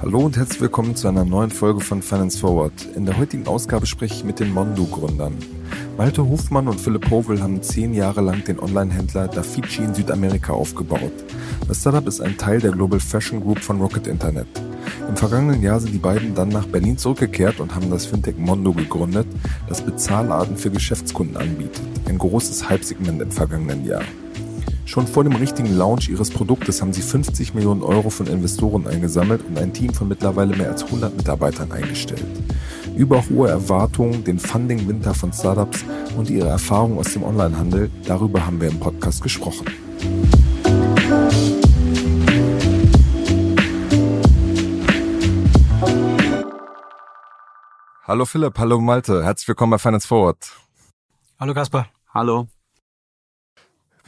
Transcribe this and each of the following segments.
Hallo und herzlich willkommen zu einer neuen Folge von Finance Forward. In der heutigen Ausgabe spreche ich mit den Mondo-Gründern. Malte Hofmann und Philipp Hovel haben zehn Jahre lang den Online-Händler Dafici in Südamerika aufgebaut. Das Startup ist ein Teil der Global Fashion Group von Rocket Internet. Im vergangenen Jahr sind die beiden dann nach Berlin zurückgekehrt und haben das Fintech Mondo gegründet, das Bezahlarten für Geschäftskunden anbietet. Ein großes Hype-Segment im vergangenen Jahr. Schon vor dem richtigen Launch ihres Produktes haben sie 50 Millionen Euro von Investoren eingesammelt und ein Team von mittlerweile mehr als 100 Mitarbeitern eingestellt. Über hohe Erwartungen, den Funding-Winter von Startups und ihre Erfahrungen aus dem Onlinehandel, darüber haben wir im Podcast gesprochen. Hallo Philipp, hallo Malte, herzlich willkommen bei Finance Forward. Hallo Kasper. Hallo.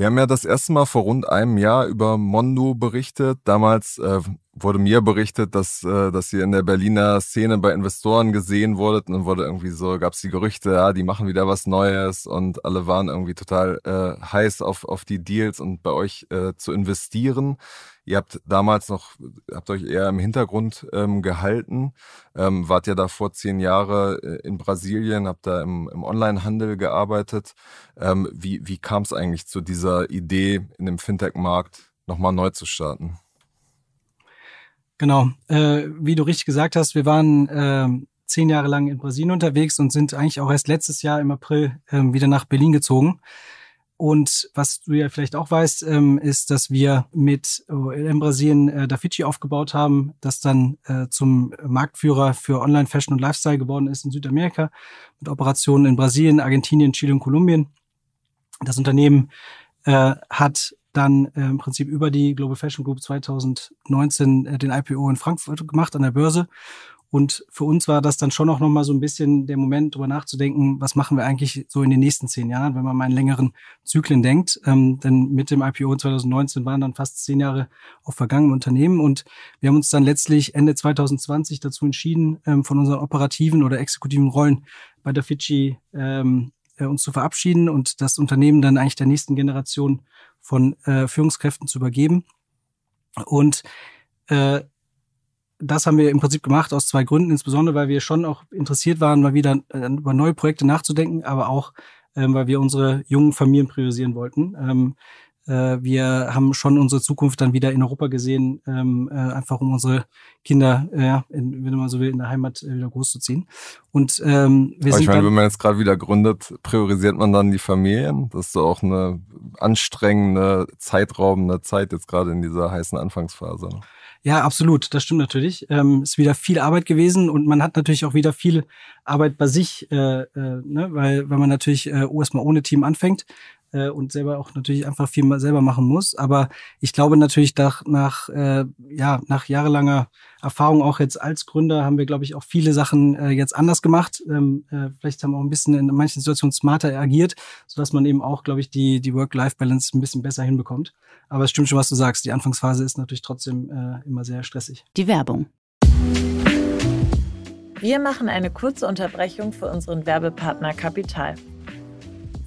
Wir haben ja das erste Mal vor rund einem Jahr über Mondo berichtet. Damals äh, wurde mir berichtet, dass, äh, dass ihr in der Berliner Szene bei Investoren gesehen wurdet und dann wurde irgendwie so, gab es die Gerüchte, ja, die machen wieder was Neues und alle waren irgendwie total äh, heiß auf, auf die Deals und bei euch äh, zu investieren. Ihr habt damals noch, habt euch eher im Hintergrund ähm, gehalten, ähm, wart ja da vor zehn Jahre äh, in Brasilien, habt da im, im Onlinehandel gearbeitet. Ähm, wie wie kam es eigentlich zu dieser Idee, in dem Fintech-Markt nochmal neu zu starten? Genau, äh, wie du richtig gesagt hast, wir waren äh, zehn Jahre lang in Brasilien unterwegs und sind eigentlich auch erst letztes Jahr im April äh, wieder nach Berlin gezogen. Und was du ja vielleicht auch weißt, ähm, ist, dass wir mit äh, in Brasilien äh, Dafici aufgebaut haben, das dann äh, zum Marktführer für Online-Fashion und Lifestyle geworden ist in Südamerika, mit Operationen in Brasilien, Argentinien, Chile und Kolumbien. Das Unternehmen äh, hat dann äh, im Prinzip über die Global Fashion Group 2019 äh, den IPO in Frankfurt gemacht an der Börse und für uns war das dann schon auch nochmal so ein bisschen der Moment, darüber nachzudenken, was machen wir eigentlich so in den nächsten zehn Jahren, wenn man mal in längeren Zyklen denkt. Ähm, denn mit dem IPO 2019 waren dann fast zehn Jahre auf vergangenen Unternehmen. Und wir haben uns dann letztlich Ende 2020 dazu entschieden, ähm, von unseren operativen oder exekutiven Rollen bei der Fidschi ähm, äh, uns zu verabschieden und das Unternehmen dann eigentlich der nächsten Generation von äh, Führungskräften zu übergeben. Und äh, das haben wir im Prinzip gemacht aus zwei Gründen, insbesondere weil wir schon auch interessiert waren, mal wieder äh, über neue Projekte nachzudenken, aber auch, ähm, weil wir unsere jungen Familien priorisieren wollten. Ähm, äh, wir haben schon unsere Zukunft dann wieder in Europa gesehen, ähm, äh, einfach um unsere Kinder, äh, in, wenn man so will, in der Heimat äh, wieder großzuziehen. Und ähm, wir aber sind ich meine, wenn man jetzt gerade wieder gründet, priorisiert man dann die Familien. Das ist so auch eine anstrengende, zeitraubende Zeit jetzt gerade in dieser heißen Anfangsphase. Ne? Ja, absolut. Das stimmt natürlich. Ähm, ist wieder viel Arbeit gewesen und man hat natürlich auch wieder viel Arbeit bei sich, äh, äh, ne? weil, weil man natürlich äh, erstmal ohne Team anfängt äh, und selber auch natürlich einfach viel mal selber machen muss. Aber ich glaube natürlich nach, nach, äh, ja, nach jahrelanger Erfahrung auch jetzt als Gründer haben wir, glaube ich, auch viele Sachen äh, jetzt anders gemacht. Ähm, äh, vielleicht haben wir auch ein bisschen in manchen Situationen smarter agiert, sodass man eben auch, glaube ich, die, die Work-Life-Balance ein bisschen besser hinbekommt. Aber es stimmt schon, was du sagst. Die Anfangsphase ist natürlich trotzdem äh, immer sehr stressig. Die Werbung. Wir machen eine kurze Unterbrechung für unseren Werbepartner Kapital.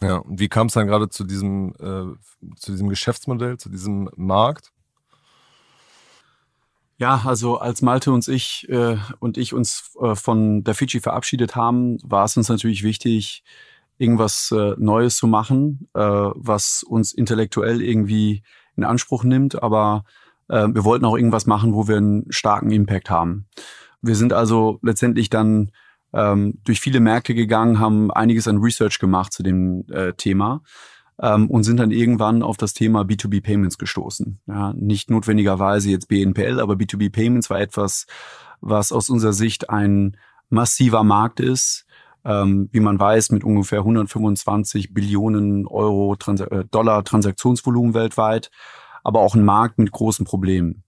Ja, und wie kam es dann gerade zu diesem, äh, zu diesem Geschäftsmodell, zu diesem Markt? Ja, also als Malte und ich äh, und ich uns äh, von der Fidschi verabschiedet haben, war es uns natürlich wichtig, irgendwas äh, Neues zu machen, äh, was uns intellektuell irgendwie in Anspruch nimmt, aber äh, wir wollten auch irgendwas machen, wo wir einen starken Impact haben. Wir sind also letztendlich dann ähm, durch viele Märkte gegangen, haben einiges an Research gemacht zu dem äh, Thema ähm, und sind dann irgendwann auf das Thema B2B Payments gestoßen. Ja, nicht notwendigerweise jetzt BNPL, aber B2B Payments war etwas, was aus unserer Sicht ein massiver Markt ist, ähm, wie man weiß, mit ungefähr 125 Billionen Euro Trans äh, Dollar Transaktionsvolumen weltweit, aber auch ein Markt mit großen Problemen.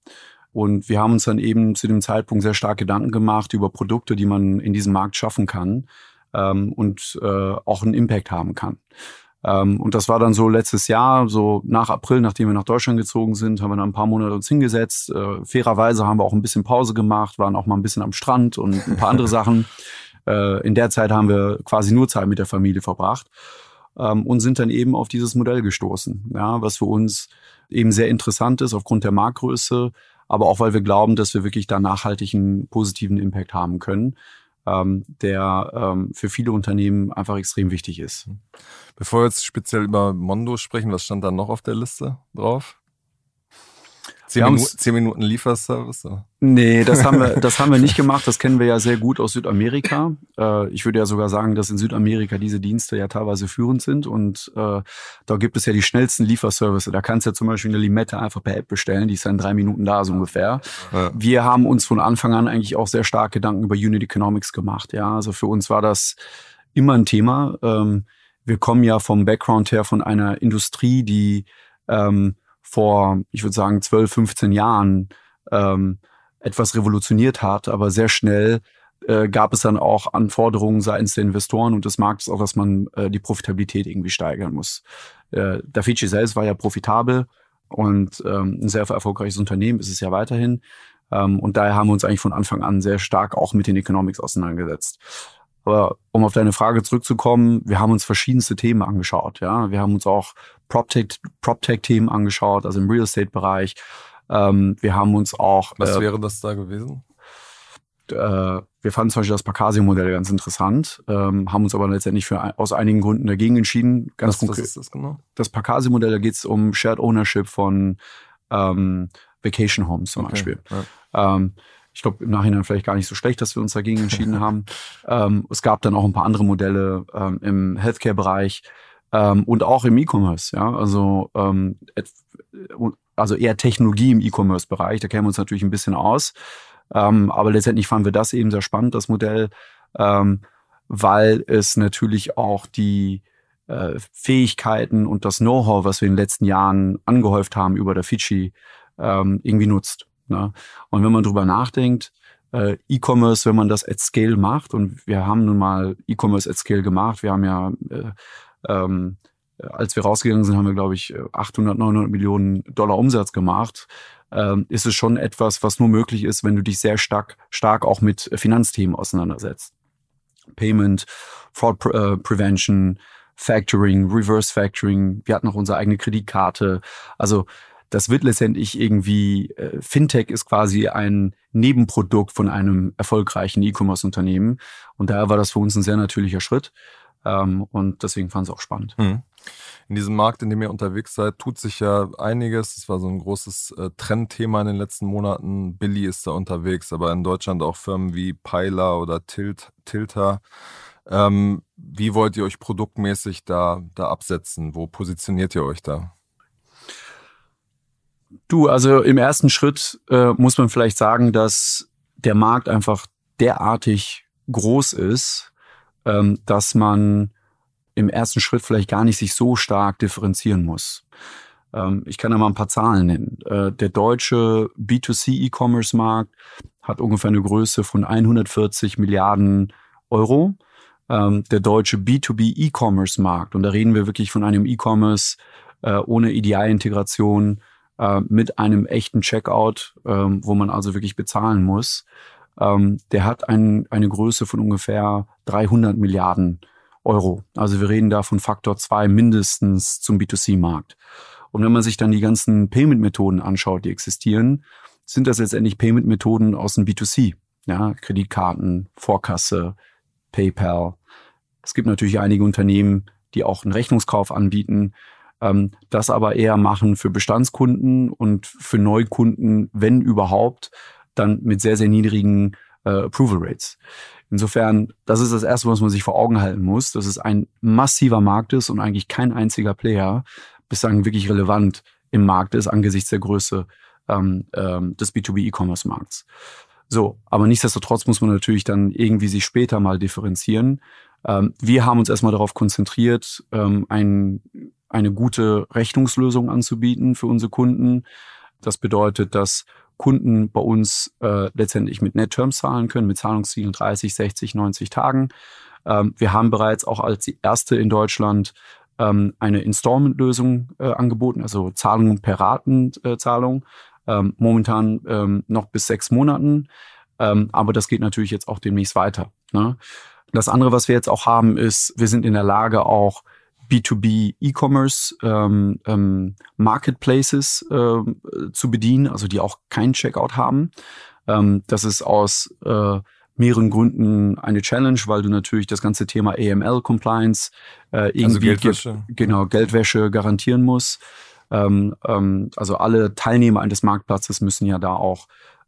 Und wir haben uns dann eben zu dem Zeitpunkt sehr stark Gedanken gemacht über Produkte, die man in diesem Markt schaffen kann ähm, und äh, auch einen Impact haben kann. Ähm, und das war dann so letztes Jahr, so nach April, nachdem wir nach Deutschland gezogen sind, haben wir dann ein paar Monate uns hingesetzt. Äh, fairerweise haben wir auch ein bisschen Pause gemacht, waren auch mal ein bisschen am Strand und ein paar andere Sachen. Äh, in der Zeit haben wir quasi nur Zeit mit der Familie verbracht ähm, und sind dann eben auf dieses Modell gestoßen, ja, was für uns eben sehr interessant ist aufgrund der Marktgröße, aber auch weil wir glauben, dass wir wirklich da nachhaltigen positiven Impact haben können ähm, der ähm, für viele Unternehmen einfach extrem wichtig ist. Bevor wir jetzt speziell über Mondo sprechen, was stand da noch auf der Liste drauf? Zehn, Minu zehn Minuten Lieferservice? Nee, das haben wir, das haben wir nicht gemacht. Das kennen wir ja sehr gut aus Südamerika. Äh, ich würde ja sogar sagen, dass in Südamerika diese Dienste ja teilweise führend sind und äh, da gibt es ja die schnellsten Lieferservice. Da kannst du ja zum Beispiel eine Limette einfach per App bestellen, die ist dann in drei Minuten da so ungefähr. Ja. Wir haben uns von Anfang an eigentlich auch sehr stark Gedanken über Unit Economics gemacht. Ja, also für uns war das immer ein Thema. Ähm, wir kommen ja vom Background her von einer Industrie, die ähm, vor, ich würde sagen, 12, 15 Jahren ähm, etwas revolutioniert hat, aber sehr schnell äh, gab es dann auch Anforderungen seitens der Investoren und des Marktes auch, dass man äh, die Profitabilität irgendwie steigern muss. Äh, Dafici selbst war ja profitabel und ähm, ein sehr erfolgreiches Unternehmen ist es ja weiterhin. Ähm, und daher haben wir uns eigentlich von Anfang an sehr stark auch mit den Economics auseinandergesetzt. Aber um auf deine Frage zurückzukommen, wir haben uns verschiedenste Themen angeschaut. Ja, wir haben uns auch PropTech-Themen Prop angeschaut, also im Real Estate-Bereich. Ähm, wir haben uns auch. Was äh, wäre das da gewesen? Äh, wir fanden zum Beispiel das Pacasio-Modell ganz interessant, ähm, haben uns aber letztendlich für, aus einigen Gründen dagegen entschieden. Ganz was, konkret. Was ist das genau? Das Pacasio-Modell, da geht es um Shared Ownership von ähm, Vacation Homes zum okay, Beispiel. Ja. Ähm, ich glaube im Nachhinein vielleicht gar nicht so schlecht, dass wir uns dagegen entschieden haben. Ähm, es gab dann auch ein paar andere Modelle ähm, im Healthcare-Bereich ähm, und auch im E-Commerce. Ja, also ähm, also eher Technologie im E-Commerce-Bereich. Da kennen wir uns natürlich ein bisschen aus. Ähm, aber letztendlich fanden wir das eben sehr spannend, das Modell, ähm, weil es natürlich auch die äh, Fähigkeiten und das Know-how, was wir in den letzten Jahren angehäuft haben über der Fidschi, irgendwie nutzt. Ne? Und wenn man drüber nachdenkt, äh, E-Commerce, wenn man das at Scale macht, und wir haben nun mal E-Commerce at Scale gemacht, wir haben ja, äh, ähm, als wir rausgegangen sind, haben wir, glaube ich, 800, 900 Millionen Dollar Umsatz gemacht. Ähm, ist es schon etwas, was nur möglich ist, wenn du dich sehr stark, stark auch mit Finanzthemen auseinandersetzt. Payment, Fraud Pre äh, Prevention, Factoring, Reverse Factoring. Wir hatten auch unsere eigene Kreditkarte. Also das wird letztendlich irgendwie, äh, Fintech ist quasi ein Nebenprodukt von einem erfolgreichen E-Commerce-Unternehmen. Und daher war das für uns ein sehr natürlicher Schritt. Ähm, und deswegen fand es auch spannend. Hm. In diesem Markt, in dem ihr unterwegs seid, tut sich ja einiges. Das war so ein großes äh, Trendthema in den letzten Monaten. Billy ist da unterwegs, aber in Deutschland auch Firmen wie Peiler oder Tilt, Tilter. Ähm, wie wollt ihr euch produktmäßig da, da absetzen? Wo positioniert ihr euch da? Du, also im ersten Schritt äh, muss man vielleicht sagen, dass der Markt einfach derartig groß ist, ähm, dass man im ersten Schritt vielleicht gar nicht sich so stark differenzieren muss. Ähm, ich kann da mal ein paar Zahlen nennen. Äh, der deutsche B2C E-Commerce Markt hat ungefähr eine Größe von 140 Milliarden Euro. Ähm, der deutsche B2B E-Commerce Markt, und da reden wir wirklich von einem E-Commerce äh, ohne Idealintegration, äh, mit einem echten Checkout, ähm, wo man also wirklich bezahlen muss, ähm, der hat ein, eine Größe von ungefähr 300 Milliarden Euro. Also wir reden da von Faktor 2 mindestens zum B2C-Markt. Und wenn man sich dann die ganzen Payment-Methoden anschaut, die existieren, sind das letztendlich Payment-Methoden aus dem B2C. Ja, Kreditkarten, Vorkasse, PayPal. Es gibt natürlich einige Unternehmen, die auch einen Rechnungskauf anbieten ähm, das aber eher machen für Bestandskunden und für Neukunden, wenn überhaupt, dann mit sehr, sehr niedrigen äh, Approval Rates. Insofern, das ist das Erste, was man sich vor Augen halten muss, dass es ein massiver Markt ist und eigentlich kein einziger Player bislang wirklich relevant im Markt ist angesichts der Größe ähm, ähm, des B2B E-Commerce Markts. So, aber nichtsdestotrotz muss man natürlich dann irgendwie sich später mal differenzieren. Ähm, wir haben uns erstmal darauf konzentriert, ähm, ein, eine gute Rechnungslösung anzubieten für unsere Kunden. Das bedeutet, dass Kunden bei uns äh, letztendlich mit Net-Terms zahlen können, mit Zahlungszielen 30, 60, 90 Tagen. Ähm, wir haben bereits auch als die erste in Deutschland ähm, eine Installment-Lösung äh, angeboten, also Zahlungen per Ratenzahlung. Ähm, momentan ähm, noch bis sechs Monaten. Ähm, aber das geht natürlich jetzt auch demnächst weiter. Ne? Das andere, was wir jetzt auch haben, ist, wir sind in der Lage, auch B2B E-Commerce ähm, ähm, Marketplaces ähm, zu bedienen, also die auch keinen Checkout haben. Ähm, das ist aus äh, mehreren Gründen eine Challenge, weil du natürlich das ganze Thema AML Compliance äh, also irgendwie also Geldwäsche. genau Geldwäsche garantieren musst. Ähm, ähm, also alle Teilnehmer eines Marktplatzes müssen ja da auch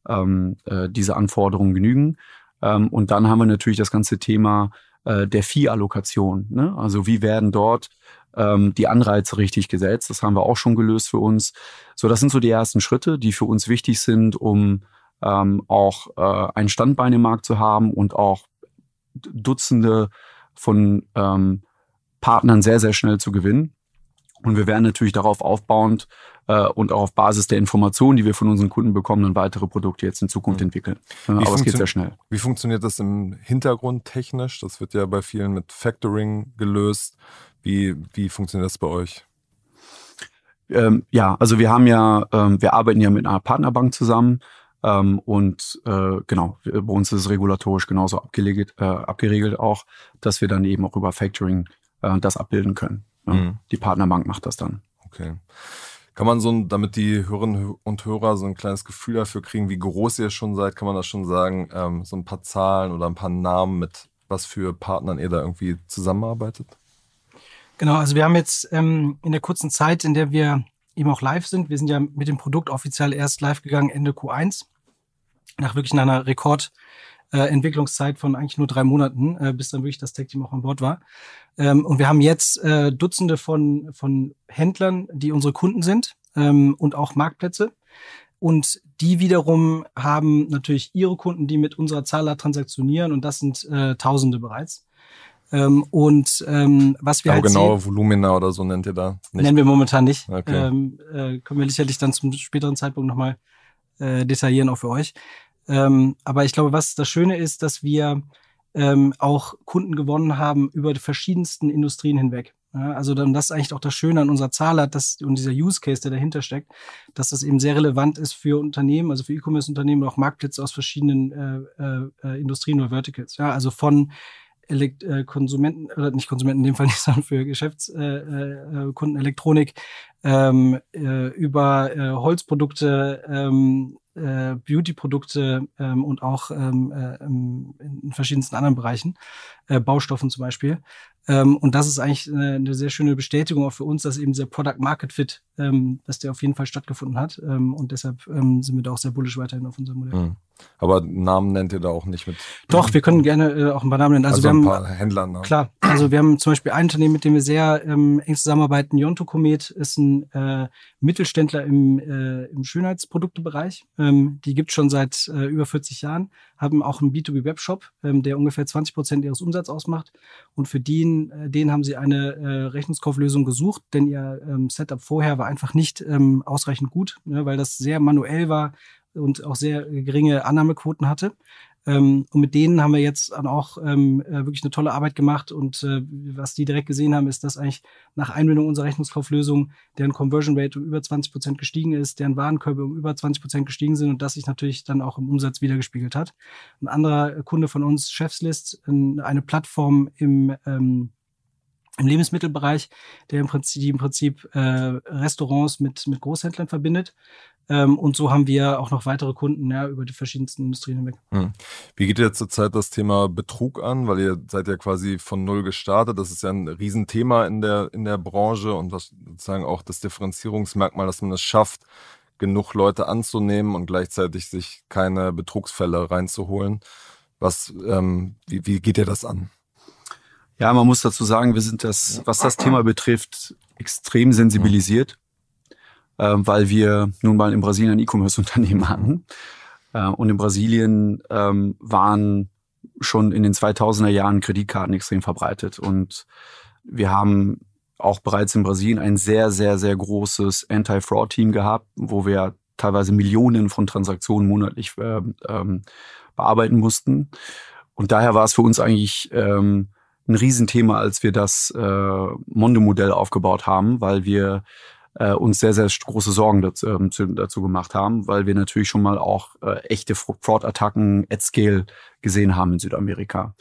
ähm, äh, diese Anforderungen genügen. Ähm, und dann haben wir natürlich das ganze Thema äh, der Viehallokation. Ne? Also wie werden dort ähm, die Anreize richtig gesetzt? Das haben wir auch schon gelöst für uns. So, das sind so die ersten Schritte, die für uns wichtig sind, um ähm, auch äh, ein Standbein im Markt zu haben und auch Dutzende von ähm, Partnern sehr, sehr schnell zu gewinnen. Und wir werden natürlich darauf aufbauend äh, und auch auf Basis der Informationen, die wir von unseren Kunden bekommen, dann weitere Produkte jetzt in Zukunft mhm. entwickeln. Wie Aber es geht sehr schnell. Wie funktioniert das im Hintergrund technisch? Das wird ja bei vielen mit Factoring gelöst. Wie, wie funktioniert das bei euch? Ähm, ja, also wir haben ja, ähm, wir arbeiten ja mit einer Partnerbank zusammen. Ähm, und äh, genau, bei uns ist es regulatorisch genauso abgelegt, äh, abgeregelt auch, dass wir dann eben auch über Factoring äh, das abbilden können. Ja, mhm. Die Partnerbank macht das dann. Okay. Kann man so, damit die Hörerinnen und Hörer so ein kleines Gefühl dafür kriegen, wie groß ihr schon seid, kann man das schon sagen, ähm, so ein paar Zahlen oder ein paar Namen mit was für Partnern ihr da irgendwie zusammenarbeitet? Genau, also wir haben jetzt ähm, in der kurzen Zeit, in der wir eben auch live sind, wir sind ja mit dem Produkt offiziell erst live gegangen Ende Q1, nach wirklich einer Rekord- äh, Entwicklungszeit von eigentlich nur drei Monaten, äh, bis dann wirklich das Tech-Team auch an Bord war. Ähm, und wir haben jetzt äh, Dutzende von, von Händlern, die unsere Kunden sind ähm, und auch Marktplätze. Und die wiederum haben natürlich ihre Kunden, die mit unserer Zahler transaktionieren und das sind äh, Tausende bereits. Ähm, und ähm, was wir Aber halt genaue sehen, Volumina oder so nennt ihr da nicht? Nennen wir momentan nicht. Okay. Ähm, äh, können wir sicherlich dann zum späteren Zeitpunkt nochmal äh, detaillieren, auch für euch. Ähm, aber ich glaube, was das Schöne ist, dass wir ähm, auch Kunden gewonnen haben über die verschiedensten Industrien hinweg. Ja, also dann das ist eigentlich auch das Schöne an unserer Zahl hat, dass und dieser Use Case, der dahinter steckt, dass das eben sehr relevant ist für Unternehmen, also für E-Commerce-Unternehmen, auch Marktplätze aus verschiedenen äh, äh, äh, Industrien oder Verticals. Ja, also von Elekt äh, Konsumenten, oder nicht Konsumenten in dem Fall nicht, sondern für Geschäftskunden äh, äh, Elektronik, ähm, äh, über Holzprodukte, ähm, äh, Beauty-Produkte ähm, und auch ähm, äh, in verschiedensten anderen Bereichen, äh, Baustoffen zum Beispiel. Ähm, und das ist eigentlich eine, eine, sehr schöne Bestätigung auch für uns, dass eben dieser Product Market Fit, ähm, dass der auf jeden Fall stattgefunden hat. Ähm, und deshalb ähm, sind wir da auch sehr bullish weiterhin auf unserem Modell. Mhm. Aber Namen nennt ihr da auch nicht mit? Doch, wir können gerne äh, auch ein paar Namen nennen. Also, also wir ein haben, paar Händler. Ne? Klar, also wir haben zum Beispiel ein Unternehmen, mit dem wir sehr eng zusammenarbeiten. Yonto Comet ist ein äh, Mittelständler im, im Schönheitsproduktebereich. Ähm, die gibt schon seit äh, über 40 Jahren, haben auch einen B2B-Webshop, ähm, der ungefähr 20 Prozent ihres Umsatzes ausmacht. Und für den, äh, den haben sie eine äh, Rechnungskauflösung gesucht, denn ihr ähm, Setup vorher war einfach nicht ähm, ausreichend gut, ne, weil das sehr manuell war und auch sehr geringe Annahmequoten hatte. Ähm, und mit denen haben wir jetzt auch ähm, äh, wirklich eine tolle Arbeit gemacht. Und äh, was die direkt gesehen haben, ist, dass eigentlich nach Einbindung unserer Rechnungskauflösung deren Conversion Rate um über 20 Prozent gestiegen ist, deren Warenkörbe um über 20 Prozent gestiegen sind und das sich natürlich dann auch im Umsatz wiedergespiegelt hat. Ein anderer Kunde von uns, Chefslist, eine Plattform im ähm, im Lebensmittelbereich, der im Prinzip, die im Prinzip äh, Restaurants mit, mit Großhändlern verbindet. Ähm, und so haben wir auch noch weitere Kunden ja, über die verschiedensten Industrien hinweg. Hm. Wie geht ihr zurzeit das Thema Betrug an? Weil ihr seid ja quasi von null gestartet. Das ist ja ein Riesenthema in der, in der Branche und was sozusagen auch das Differenzierungsmerkmal, dass man es schafft, genug Leute anzunehmen und gleichzeitig sich keine Betrugsfälle reinzuholen. Was, ähm, wie, wie geht ihr das an? Ja, man muss dazu sagen, wir sind das, was das Thema betrifft, extrem sensibilisiert, äh, weil wir nun mal in Brasilien ein E-Commerce-Unternehmen hatten. Äh, und in Brasilien ähm, waren schon in den 2000er Jahren Kreditkarten extrem verbreitet. Und wir haben auch bereits in Brasilien ein sehr, sehr, sehr großes Anti-Fraud-Team gehabt, wo wir teilweise Millionen von Transaktionen monatlich äh, ähm, bearbeiten mussten. Und daher war es für uns eigentlich ähm, ein Riesenthema, als wir das äh, Mondo-Modell aufgebaut haben, weil wir äh, uns sehr, sehr große Sorgen dazu, äh, dazu gemacht haben, weil wir natürlich schon mal auch äh, echte Fraud-Attacken at Scale gesehen haben in Südamerika.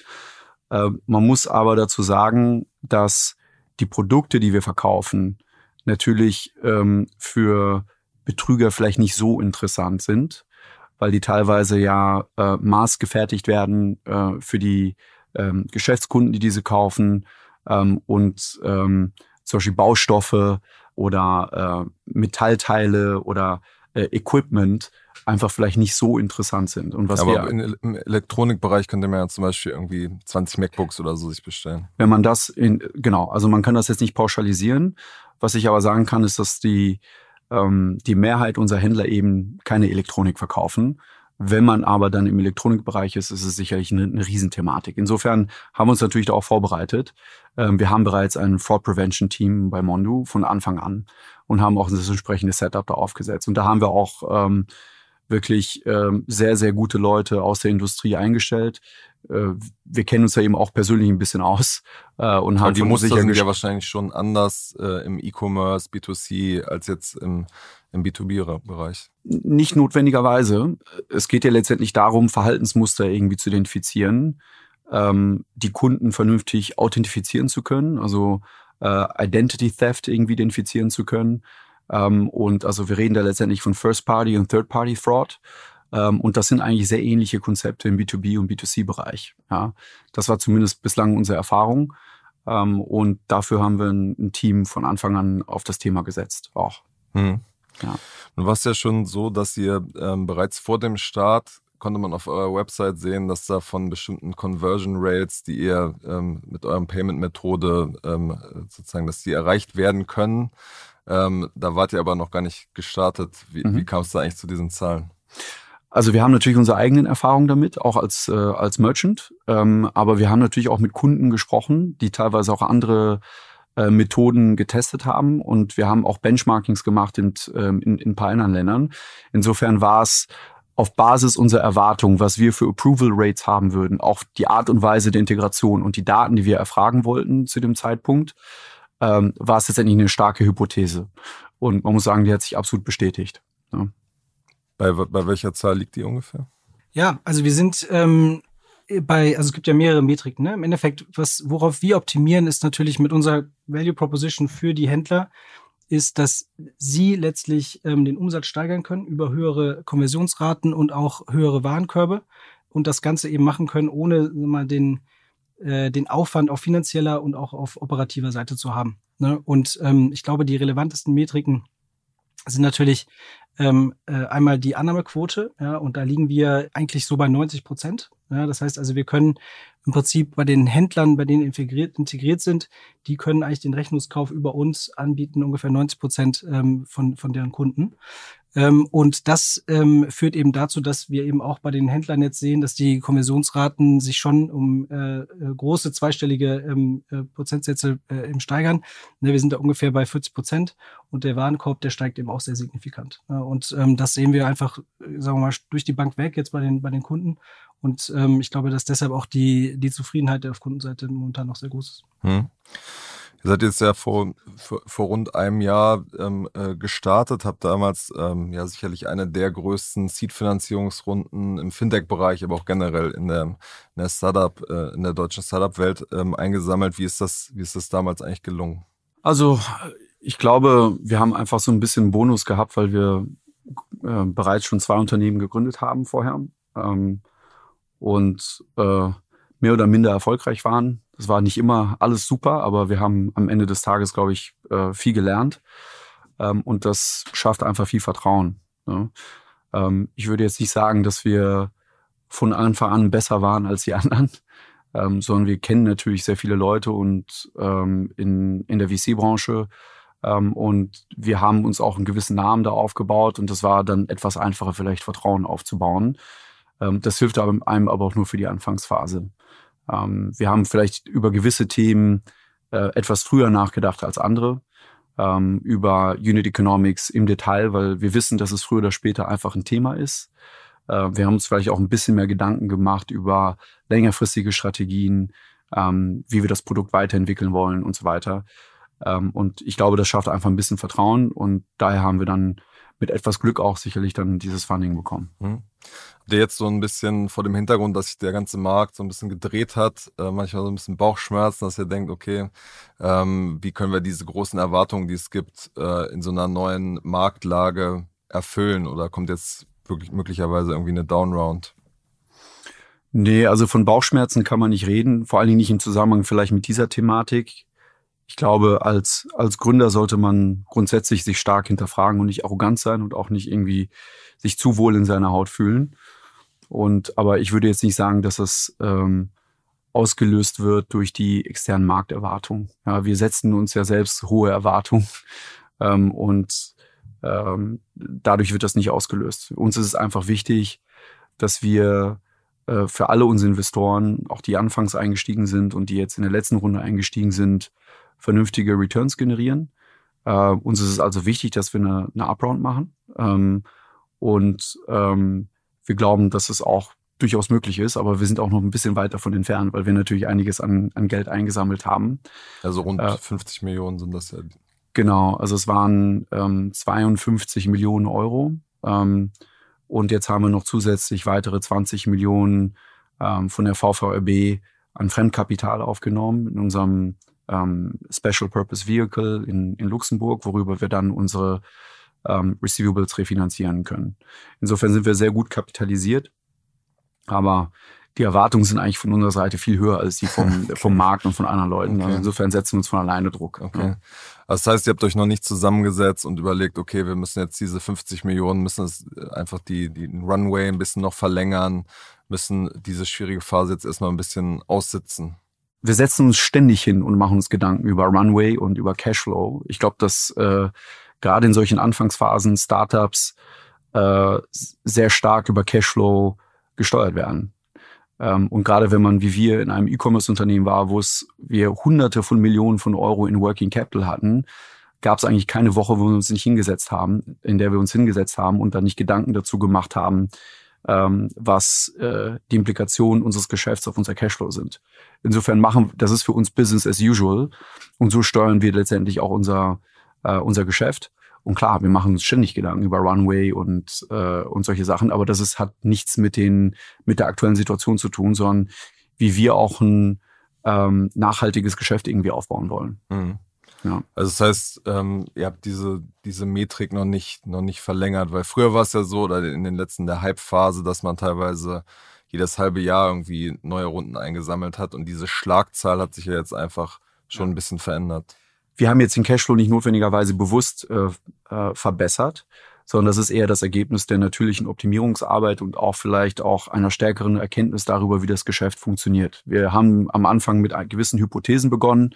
Äh, man muss aber dazu sagen, dass die Produkte, die wir verkaufen, natürlich ähm, für Betrüger vielleicht nicht so interessant sind, weil die teilweise ja äh, maßgefertigt werden äh, für die ähm, Geschäftskunden, die diese kaufen ähm, und ähm, zum Beispiel Baustoffe oder äh, Metallteile oder äh, Equipment einfach vielleicht nicht so interessant sind. Und was Aber wir, in, im Elektronikbereich könnte man ja zum Beispiel irgendwie 20 MacBooks oder so sich bestellen. Wenn man das in, genau, also man kann das jetzt nicht pauschalisieren. Was ich aber sagen kann, ist, dass die, ähm, die Mehrheit unserer Händler eben keine Elektronik verkaufen, wenn man aber dann im Elektronikbereich ist, ist es sicherlich eine, eine Riesenthematik. Insofern haben wir uns natürlich darauf vorbereitet. Ähm, wir haben bereits ein Fraud Prevention Team bei Mondu von Anfang an und haben auch das entsprechende Setup da aufgesetzt. Und da haben wir auch ähm, wirklich ähm, sehr, sehr gute Leute aus der Industrie eingestellt. Äh, wir kennen uns ja eben auch persönlich ein bisschen aus äh, und haben die Muster sind ja wahrscheinlich schon anders äh, im E-Commerce, B2C als jetzt im im B2B-Bereich? Nicht notwendigerweise. Es geht ja letztendlich darum, Verhaltensmuster irgendwie zu identifizieren, ähm, die Kunden vernünftig authentifizieren zu können, also äh, Identity Theft irgendwie identifizieren zu können. Ähm, und also wir reden da letztendlich von First-Party und Third-Party-Fraud. Ähm, und das sind eigentlich sehr ähnliche Konzepte im B2B und B2C-Bereich. Ja, das war zumindest bislang unsere Erfahrung. Ähm, und dafür haben wir ein, ein, Team von Anfang an auf das Thema gesetzt auch. Hm. Ja. Nun war es ja schon so, dass ihr ähm, bereits vor dem Start konnte man auf eurer Website sehen, dass da von bestimmten Conversion Rates, die ihr ähm, mit eurem Payment-Methode ähm, sozusagen, dass die erreicht werden können. Ähm, da wart ihr aber noch gar nicht gestartet. Wie, mhm. wie kam es da eigentlich zu diesen Zahlen? Also wir haben natürlich unsere eigenen Erfahrungen damit, auch als, äh, als Merchant. Ähm, aber wir haben natürlich auch mit Kunden gesprochen, die teilweise auch andere äh, Methoden getestet haben und wir haben auch Benchmarkings gemacht in, ähm, in, in ein paar anderen Ländern. Insofern war es auf Basis unserer Erwartungen, was wir für Approval Rates haben würden, auch die Art und Weise der Integration und die Daten, die wir erfragen wollten zu dem Zeitpunkt, ähm, war es letztendlich eine starke Hypothese. Und man muss sagen, die hat sich absolut bestätigt. Ja. Bei, bei welcher Zahl liegt die ungefähr? Ja, also wir sind ähm, bei, also es gibt ja mehrere Metriken. Ne? Im Endeffekt, was, worauf wir optimieren, ist natürlich mit unserer Value Proposition für die Händler, ist, dass sie letztlich ähm, den Umsatz steigern können über höhere Konversionsraten und auch höhere Warenkörbe und das Ganze eben machen können, ohne mal den, äh, den Aufwand auf finanzieller und auch auf operativer Seite zu haben. Ne? Und ähm, ich glaube, die relevantesten Metriken sind natürlich ähm, äh, einmal die Annahmequote, ja, und da liegen wir eigentlich so bei 90 Prozent. Ja, das heißt also, wir können im Prinzip bei den Händlern, bei denen integriert, integriert sind, die können eigentlich den Rechnungskauf über uns anbieten, ungefähr 90 Prozent ähm, von, von deren Kunden. Ähm, und das ähm, führt eben dazu, dass wir eben auch bei den Händlern jetzt sehen, dass die Konversionsraten sich schon um äh, äh große zweistellige ähm, äh, Prozentsätze äh, im steigern. Ne, wir sind da ungefähr bei 40 Prozent und der Warenkorb, der steigt eben auch sehr signifikant. Ja, und ähm, das sehen wir einfach, sagen wir mal, durch die Bank weg jetzt bei den, bei den Kunden. Und ähm, ich glaube, dass deshalb auch die, die Zufriedenheit auf Kundenseite momentan noch sehr groß ist. Hm. Ihr seid jetzt ja vor, vor, vor rund einem Jahr ähm, äh, gestartet, habt damals ähm, ja sicherlich eine der größten Seed-Finanzierungsrunden im Fintech-Bereich, aber auch generell in der, in der Startup, äh, in der deutschen Startup-Welt ähm, eingesammelt. Wie ist das, wie ist das damals eigentlich gelungen? Also ich glaube, wir haben einfach so ein bisschen Bonus gehabt, weil wir äh, bereits schon zwei Unternehmen gegründet haben vorher ähm, und äh, mehr oder minder erfolgreich waren. Das war nicht immer alles super, aber wir haben am Ende des Tages, glaube ich, äh, viel gelernt. Ähm, und das schafft einfach viel Vertrauen. Ja. Ähm, ich würde jetzt nicht sagen, dass wir von Anfang an besser waren als die anderen, ähm, sondern wir kennen natürlich sehr viele Leute und ähm, in, in der VC-Branche ähm, und wir haben uns auch einen gewissen Namen da aufgebaut und das war dann etwas einfacher, vielleicht Vertrauen aufzubauen. Ähm, das hilft einem aber auch nur für die Anfangsphase. Ähm, wir haben vielleicht über gewisse Themen äh, etwas früher nachgedacht als andere ähm, über Unit Economics im Detail, weil wir wissen, dass es früher oder später einfach ein Thema ist. Äh, wir haben uns vielleicht auch ein bisschen mehr Gedanken gemacht über längerfristige Strategien, wie wir das Produkt weiterentwickeln wollen und so weiter. Und ich glaube, das schafft einfach ein bisschen Vertrauen und daher haben wir dann mit etwas Glück auch sicherlich dann dieses Funding bekommen. Mhm. Der jetzt so ein bisschen vor dem Hintergrund, dass sich der ganze Markt so ein bisschen gedreht hat, äh, manchmal so ein bisschen Bauchschmerzen, dass ihr denkt, okay, ähm, wie können wir diese großen Erwartungen, die es gibt, äh, in so einer neuen Marktlage erfüllen? Oder kommt jetzt wirklich möglicherweise irgendwie eine Downround? Nee, also von Bauchschmerzen kann man nicht reden, vor allen Dingen nicht im Zusammenhang vielleicht mit dieser Thematik ich glaube, als, als Gründer sollte man grundsätzlich sich stark hinterfragen und nicht arrogant sein und auch nicht irgendwie sich zu wohl in seiner Haut fühlen. Und aber ich würde jetzt nicht sagen, dass es ähm, ausgelöst wird durch die externen Markterwartungen. Ja, wir setzen uns ja selbst hohe Erwartungen ähm, und ähm, dadurch wird das nicht ausgelöst. Uns ist es einfach wichtig, dass wir äh, für alle unsere Investoren, auch die anfangs eingestiegen sind und die jetzt in der letzten Runde eingestiegen sind, vernünftige Returns generieren. Äh, uns ist es also wichtig, dass wir eine, eine Upround machen. Ähm, und ähm, wir glauben, dass es auch durchaus möglich ist, aber wir sind auch noch ein bisschen weit davon entfernt, weil wir natürlich einiges an, an Geld eingesammelt haben. Also rund äh, 50 Millionen sind das ja. Genau, also es waren ähm, 52 Millionen Euro. Ähm, und jetzt haben wir noch zusätzlich weitere 20 Millionen ähm, von der VVRB an Fremdkapital aufgenommen in unserem ähm, Special Purpose Vehicle in, in Luxemburg, worüber wir dann unsere ähm, Receivables refinanzieren können. Insofern sind wir sehr gut kapitalisiert, aber die Erwartungen sind eigentlich von unserer Seite viel höher als die vom, okay. vom Markt und von anderen Leuten. Okay. Also insofern setzen wir uns von alleine Druck. Okay. Ja. Also das heißt, ihr habt euch noch nicht zusammengesetzt und überlegt, okay, wir müssen jetzt diese 50 Millionen, müssen es einfach die, die Runway ein bisschen noch verlängern, müssen diese schwierige Phase jetzt erstmal ein bisschen aussitzen wir setzen uns ständig hin und machen uns Gedanken über Runway und über Cashflow. Ich glaube, dass äh, gerade in solchen Anfangsphasen Startups äh, sehr stark über Cashflow gesteuert werden. Ähm, und gerade wenn man wie wir in einem E-Commerce-Unternehmen war, wo es wir Hunderte von Millionen von Euro in Working Capital hatten, gab es eigentlich keine Woche, wo wir uns nicht hingesetzt haben, in der wir uns hingesetzt haben und dann nicht Gedanken dazu gemacht haben, ähm, was äh, die Implikationen unseres Geschäfts auf unser Cashflow sind. Insofern machen, das ist für uns Business as usual und so steuern wir letztendlich auch unser, äh, unser Geschäft. Und klar, wir machen uns ständig Gedanken über Runway und, äh, und solche Sachen, aber das ist, hat nichts mit, den, mit der aktuellen Situation zu tun, sondern wie wir auch ein ähm, nachhaltiges Geschäft irgendwie aufbauen wollen. Mhm. Ja. Also das heißt, ähm, ihr habt diese, diese Metrik noch nicht, noch nicht verlängert, weil früher war es ja so, oder in den letzten der Hype-Phase, dass man teilweise jedes halbe Jahr irgendwie neue Runden eingesammelt hat und diese Schlagzahl hat sich ja jetzt einfach schon ja. ein bisschen verändert. Wir haben jetzt den Cashflow nicht notwendigerweise bewusst äh, äh, verbessert, sondern das ist eher das Ergebnis der natürlichen Optimierungsarbeit und auch vielleicht auch einer stärkeren Erkenntnis darüber, wie das Geschäft funktioniert. Wir haben am Anfang mit gewissen Hypothesen begonnen,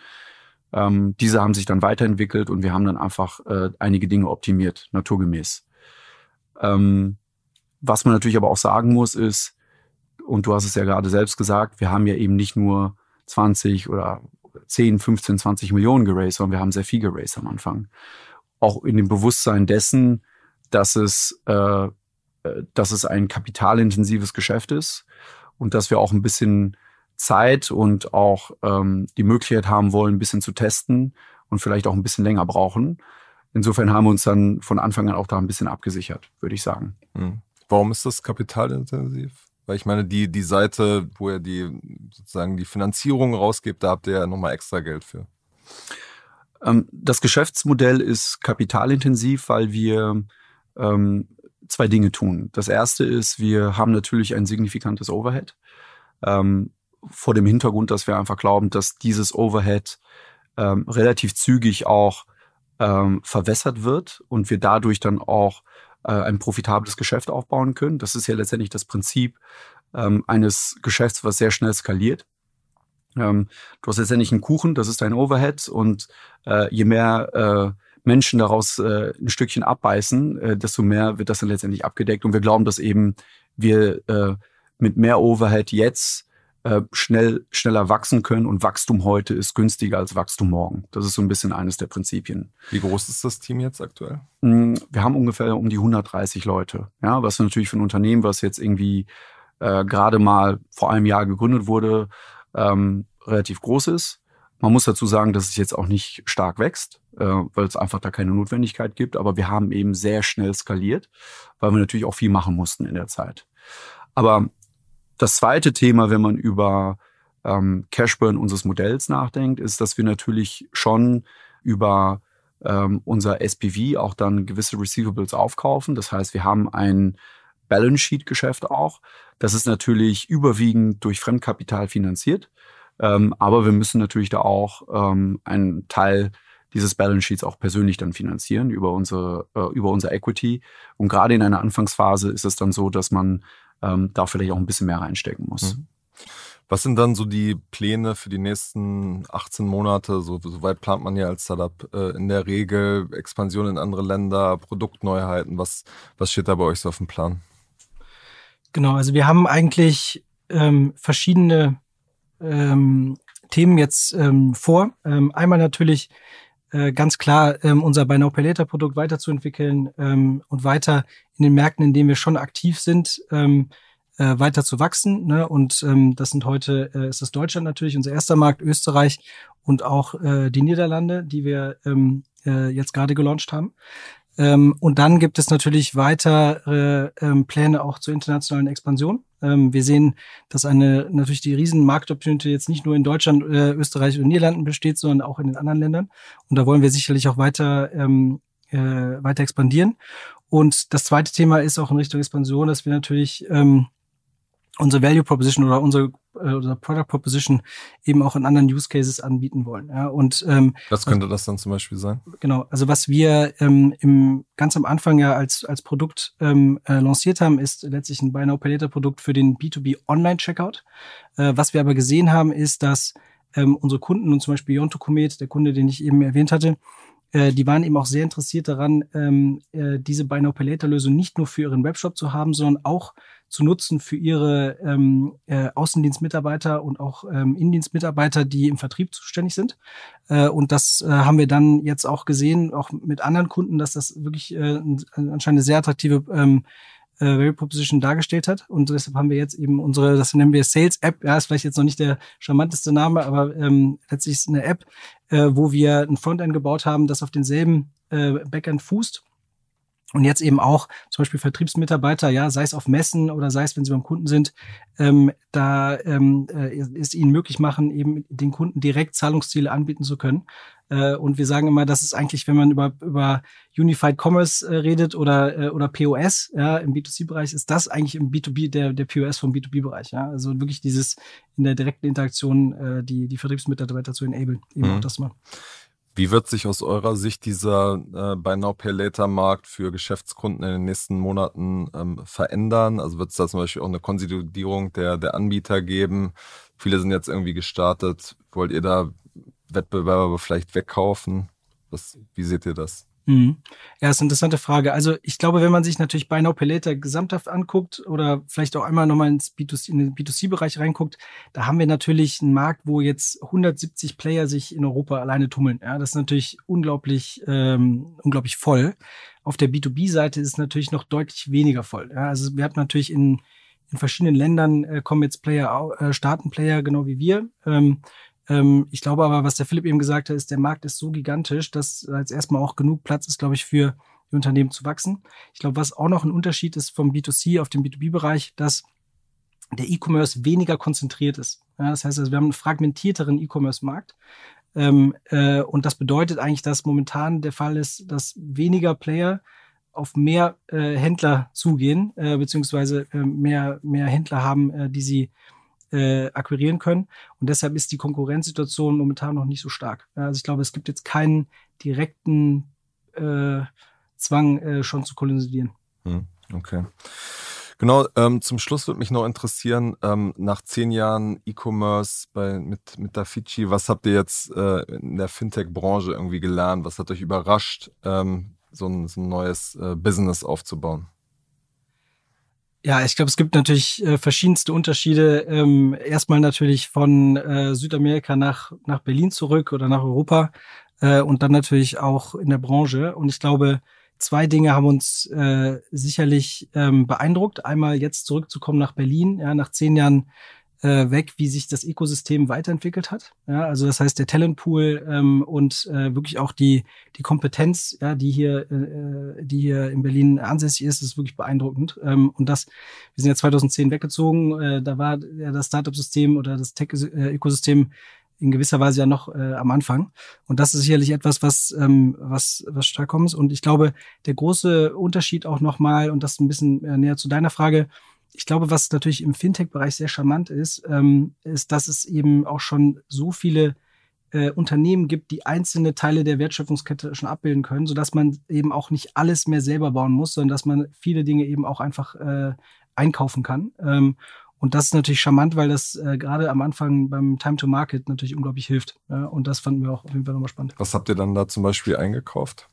ähm, diese haben sich dann weiterentwickelt und wir haben dann einfach äh, einige Dinge optimiert, naturgemäß. Ähm, was man natürlich aber auch sagen muss, ist, und du hast es ja gerade selbst gesagt, wir haben ja eben nicht nur 20 oder 10, 15, 20 Millionen geraced, sondern wir haben sehr viel geraced am Anfang. Auch in dem Bewusstsein dessen, dass es, äh, äh dass es ein kapitalintensives Geschäft ist und dass wir auch ein bisschen Zeit und auch ähm, die Möglichkeit haben wollen, ein bisschen zu testen und vielleicht auch ein bisschen länger brauchen. Insofern haben wir uns dann von Anfang an auch da ein bisschen abgesichert, würde ich sagen. Mhm. Warum ist das kapitalintensiv? Weil ich meine, die, die Seite, wo ihr die sozusagen die Finanzierung rausgebt, da habt ihr ja nochmal extra Geld für. Ähm, das Geschäftsmodell ist kapitalintensiv, weil wir ähm, zwei Dinge tun. Das erste ist, wir haben natürlich ein signifikantes Overhead. Ähm, vor dem Hintergrund, dass wir einfach glauben, dass dieses Overhead ähm, relativ zügig auch ähm, verwässert wird und wir dadurch dann auch äh, ein profitables Geschäft aufbauen können. Das ist ja letztendlich das Prinzip ähm, eines Geschäfts, was sehr schnell skaliert. Ähm, du hast letztendlich einen Kuchen, das ist dein Overhead und äh, je mehr äh, Menschen daraus äh, ein Stückchen abbeißen, äh, desto mehr wird das dann letztendlich abgedeckt. Und wir glauben, dass eben wir äh, mit mehr Overhead jetzt äh, schnell schneller wachsen können und Wachstum heute ist günstiger als Wachstum morgen. Das ist so ein bisschen eines der Prinzipien. Wie groß ist das Team jetzt aktuell? Mm, wir haben ungefähr um die 130 Leute. Ja, was natürlich für ein Unternehmen, was jetzt irgendwie äh, gerade mal vor einem Jahr gegründet wurde, ähm, relativ groß ist. Man muss dazu sagen, dass es jetzt auch nicht stark wächst, äh, weil es einfach da keine Notwendigkeit gibt. Aber wir haben eben sehr schnell skaliert, weil wir natürlich auch viel machen mussten in der Zeit. Aber das zweite Thema, wenn man über ähm, Cashburn unseres Modells nachdenkt, ist, dass wir natürlich schon über ähm, unser SPV auch dann gewisse Receivables aufkaufen. Das heißt, wir haben ein Balance Sheet Geschäft auch. Das ist natürlich überwiegend durch Fremdkapital finanziert. Ähm, aber wir müssen natürlich da auch ähm, einen Teil dieses Balance Sheets auch persönlich dann finanzieren über unsere, äh, über unser Equity. Und gerade in einer Anfangsphase ist es dann so, dass man ähm, da vielleicht auch ein bisschen mehr reinstecken muss. Mhm. Was sind dann so die Pläne für die nächsten 18 Monate? So, so weit plant man ja als Startup äh, in der Regel Expansion in andere Länder, Produktneuheiten. Was, was steht da bei euch so auf dem Plan? Genau, also wir haben eigentlich ähm, verschiedene ähm, Themen jetzt ähm, vor. Ähm, einmal natürlich äh, ganz klar ähm, unser Buy Now Pay Later Produkt weiterzuentwickeln ähm, und weiter in den Märkten, in denen wir schon aktiv sind, ähm, äh, weiter zu wachsen. Ne? Und ähm, das sind heute, äh, ist das Deutschland natürlich unser erster Markt, Österreich und auch äh, die Niederlande, die wir ähm, äh, jetzt gerade gelauncht haben. Ähm, und dann gibt es natürlich weitere ähm, Pläne auch zur internationalen Expansion. Ähm, wir sehen, dass eine natürlich die riesen Marktopportunity jetzt nicht nur in Deutschland, äh, Österreich und Niederlanden besteht, sondern auch in den anderen Ländern. Und da wollen wir sicherlich auch weiter ähm, äh, weiter expandieren. Und das zweite Thema ist auch in Richtung Expansion, dass wir natürlich ähm, unsere Value Proposition oder unsere, äh, unsere Product Proposition eben auch in anderen Use Cases anbieten wollen. Ja, und ähm, was könnte das dann zum Beispiel sein? Genau, also was wir ähm, im ganz am Anfang ja als als Produkt ähm, äh, lanciert haben, ist letztlich ein Buy Now Pay Later Produkt für den B2B Online Checkout. Äh, was wir aber gesehen haben, ist, dass ähm, unsere Kunden und zum Beispiel Yonto Comet, der Kunde, den ich eben erwähnt hatte, äh, die waren eben auch sehr interessiert daran, ähm, äh, diese Buy Now Pay Later Lösung nicht nur für ihren Webshop zu haben, sondern auch zu nutzen für ihre ähm, äh, Außendienstmitarbeiter und auch ähm, Innendienstmitarbeiter, die im Vertrieb zuständig sind. Äh, und das äh, haben wir dann jetzt auch gesehen, auch mit anderen Kunden, dass das wirklich äh, anscheinend eine sehr attraktive ähm, äh, Value Proposition dargestellt hat. Und deshalb haben wir jetzt eben unsere, das nennen wir Sales App, ja, ist vielleicht jetzt noch nicht der charmanteste Name, aber ähm, letztlich ist es eine App, äh, wo wir ein Frontend gebaut haben, das auf denselben äh, Backend fußt und jetzt eben auch zum Beispiel Vertriebsmitarbeiter, ja, sei es auf Messen oder sei es, wenn sie beim Kunden sind, ähm, da ähm, äh, es ihnen möglich machen, eben den Kunden direkt Zahlungsziele anbieten zu können. Äh, und wir sagen immer, das ist eigentlich, wenn man über, über Unified Commerce äh, redet oder, äh, oder POS, ja, im B2C-Bereich, ist das eigentlich im B2B, der, der POS vom B2B-Bereich, ja. Also wirklich dieses in der direkten Interaktion, äh, die, die Vertriebsmitarbeiter zu enablen, eben mhm. auch das mal. Wie wird sich aus eurer Sicht dieser äh, Buy Now Pay Later Markt für Geschäftskunden in den nächsten Monaten ähm, verändern? Also wird es da zum Beispiel auch eine Konsolidierung der, der Anbieter geben? Viele sind jetzt irgendwie gestartet. Wollt ihr da Wettbewerber vielleicht wegkaufen? Was, wie seht ihr das? Mhm. Ja, ist eine interessante Frage. Also ich glaube, wenn man sich natürlich Buy Now gesamthaft anguckt oder vielleicht auch einmal nochmal ins B2C, in den B2C-Bereich reinguckt, da haben wir natürlich einen Markt, wo jetzt 170 Player sich in Europa alleine tummeln. Ja, das ist natürlich unglaublich, ähm, unglaublich voll. Auf der B2B-Seite ist es natürlich noch deutlich weniger voll. Ja, also wir haben natürlich in, in verschiedenen Ländern äh, kommen jetzt Player, äh, starten Player genau wie wir. Ähm, ich glaube aber, was der Philipp eben gesagt hat, ist, der Markt ist so gigantisch, dass jetzt erstmal auch genug Platz ist, glaube ich, für die Unternehmen zu wachsen. Ich glaube, was auch noch ein Unterschied ist vom B2C auf den B2B-Bereich, dass der E-Commerce weniger konzentriert ist. Ja, das heißt also, wir haben einen fragmentierteren E-Commerce-Markt. Ähm, äh, und das bedeutet eigentlich, dass momentan der Fall ist, dass weniger Player auf mehr äh, Händler zugehen, äh, beziehungsweise äh, mehr, mehr Händler haben, äh, die sie äh, akquirieren können. Und deshalb ist die Konkurrenzsituation momentan noch nicht so stark. Also ich glaube, es gibt jetzt keinen direkten äh, Zwang, äh, schon zu kolonisieren. Hm, okay. Genau, ähm, zum Schluss würde mich noch interessieren, ähm, nach zehn Jahren E-Commerce mit, mit Dafici, was habt ihr jetzt äh, in der Fintech-Branche irgendwie gelernt? Was hat euch überrascht, ähm, so, ein, so ein neues äh, Business aufzubauen? Ja, ich glaube, es gibt natürlich äh, verschiedenste Unterschiede. Ähm, erstmal natürlich von äh, Südamerika nach, nach Berlin zurück oder nach Europa äh, und dann natürlich auch in der Branche. Und ich glaube, zwei Dinge haben uns äh, sicherlich ähm, beeindruckt. Einmal jetzt zurückzukommen nach Berlin, ja, nach zehn Jahren äh, weg, wie sich das Ökosystem weiterentwickelt hat. Ja, also das heißt der Talentpool ähm, und äh, wirklich auch die die Kompetenz, ja, die hier äh, die hier in Berlin ansässig ist, ist wirklich beeindruckend. Ähm, und das, wir sind ja 2010 weggezogen, äh, da war ja das Startup-System oder das Tech-Ökosystem in gewisser Weise ja noch äh, am Anfang. Und das ist sicherlich etwas, was, ähm, was, was stark kommt. Und ich glaube, der große Unterschied auch nochmal, und das ein bisschen äh, näher zu deiner Frage, ich glaube, was natürlich im Fintech-Bereich sehr charmant ist, ähm, ist, dass es eben auch schon so viele äh, Unternehmen gibt, die einzelne Teile der Wertschöpfungskette schon abbilden können, sodass man eben auch nicht alles mehr selber bauen muss, sondern dass man viele Dinge eben auch einfach äh, einkaufen kann. Ähm, und das ist natürlich charmant, weil das äh, gerade am Anfang beim Time to Market natürlich unglaublich hilft. Ja? Und das fanden wir auch auf jeden Fall nochmal spannend. Was habt ihr dann da zum Beispiel eingekauft?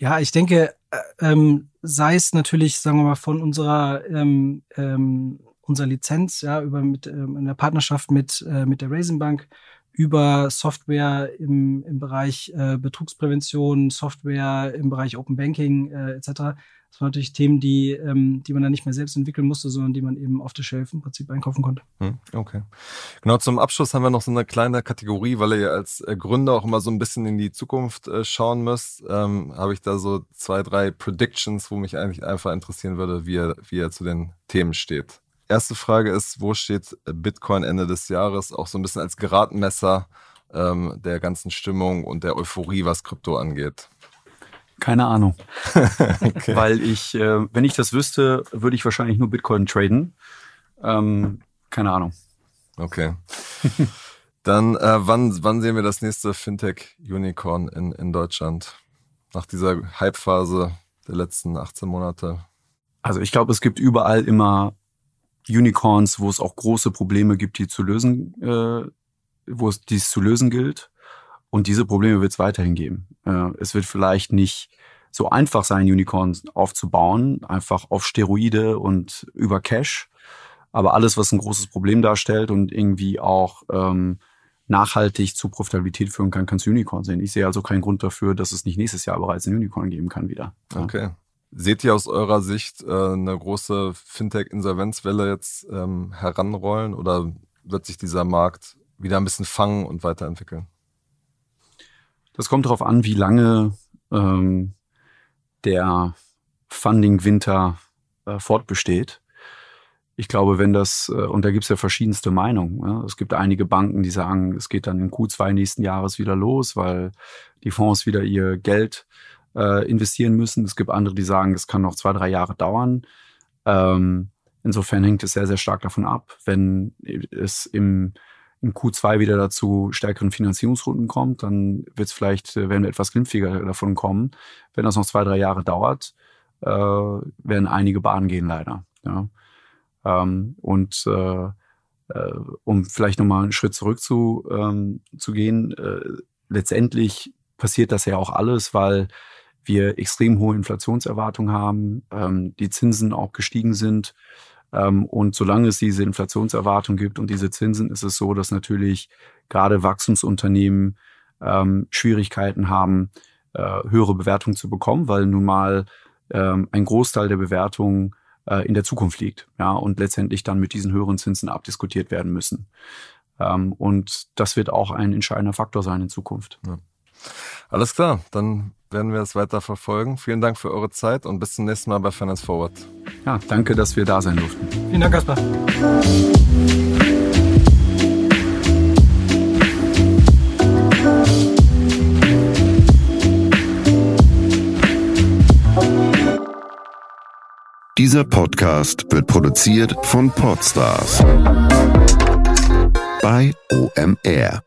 Ja, ich denke, äh, ähm, sei es natürlich, sagen wir mal, von unserer ähm, ähm, unserer Lizenz, ja, über mit ähm, in der Partnerschaft mit äh, mit der Raisin Bank über Software im, im Bereich äh, Betrugsprävention, Software im Bereich Open Banking äh, etc. Das waren natürlich Themen, die, ähm, die man dann nicht mehr selbst entwickeln musste, sondern die man eben auf der Shelf im Prinzip einkaufen konnte. Hm, okay. Genau, zum Abschluss haben wir noch so eine kleine Kategorie, weil ihr als äh, Gründer auch immer so ein bisschen in die Zukunft äh, schauen müsst. Ähm, Habe ich da so zwei, drei Predictions, wo mich eigentlich einfach interessieren würde, wie er, wie er zu den Themen steht. Erste Frage ist, wo steht Bitcoin Ende des Jahres? Auch so ein bisschen als Geradmesser ähm, der ganzen Stimmung und der Euphorie, was Krypto angeht. Keine Ahnung. okay. Weil ich, äh, wenn ich das wüsste, würde ich wahrscheinlich nur Bitcoin traden. Ähm, keine Ahnung. Okay. Dann, äh, wann, wann sehen wir das nächste Fintech-Unicorn in, in Deutschland? Nach dieser Hype-Phase der letzten 18 Monate? Also ich glaube, es gibt überall immer Unicorns, wo es auch große Probleme gibt, die zu lösen, äh, wo es dies zu lösen gilt. Und diese Probleme wird es weiterhin geben. Äh, es wird vielleicht nicht so einfach sein, Unicorns aufzubauen, einfach auf Steroide und über Cash. Aber alles, was ein großes Problem darstellt und irgendwie auch ähm, nachhaltig zu Profitabilität führen kann, kannst du Unicorn sehen. Ich sehe also keinen Grund dafür, dass es nicht nächstes Jahr bereits ein Unicorn geben kann wieder. Okay. Seht ihr aus eurer Sicht äh, eine große Fintech-Insolvenzwelle jetzt ähm, heranrollen oder wird sich dieser Markt wieder ein bisschen fangen und weiterentwickeln? Das kommt darauf an, wie lange ähm, der Funding-Winter äh, fortbesteht. Ich glaube, wenn das, äh, und da gibt es ja verschiedenste Meinungen. Ja? Es gibt einige Banken, die sagen, es geht dann im Q2 nächsten Jahres wieder los, weil die Fonds wieder ihr Geld äh, investieren müssen. Es gibt andere, die sagen, es kann noch zwei, drei Jahre dauern. Ähm, insofern hängt es sehr, sehr stark davon ab, wenn es im im Q2 wieder dazu stärkeren Finanzierungsrunden kommt, dann wird es vielleicht, äh, werden wir etwas glimpfiger davon kommen. Wenn das noch zwei, drei Jahre dauert, äh, werden einige Bahnen gehen leider. Ja. Ähm, und äh, äh, um vielleicht nochmal einen Schritt zurück zu, ähm, zu gehen, äh, letztendlich passiert das ja auch alles, weil wir extrem hohe Inflationserwartungen haben, ähm, die Zinsen auch gestiegen sind und solange es diese Inflationserwartung gibt und diese Zinsen, ist es so, dass natürlich gerade Wachstumsunternehmen ähm, Schwierigkeiten haben, äh, höhere Bewertungen zu bekommen, weil nun mal ähm, ein Großteil der Bewertungen äh, in der Zukunft liegt, ja, und letztendlich dann mit diesen höheren Zinsen abdiskutiert werden müssen. und das wird auch ein entscheidender Faktor sein in Zukunft. Ja. Alles klar, dann werden wir es weiter verfolgen. Vielen Dank für eure Zeit und bis zum nächsten Mal bei Finance Forward. Ja, danke, dass wir da sein durften. Vielen Dank, Kaspar. Dieser Podcast wird produziert von Podstars bei OMR.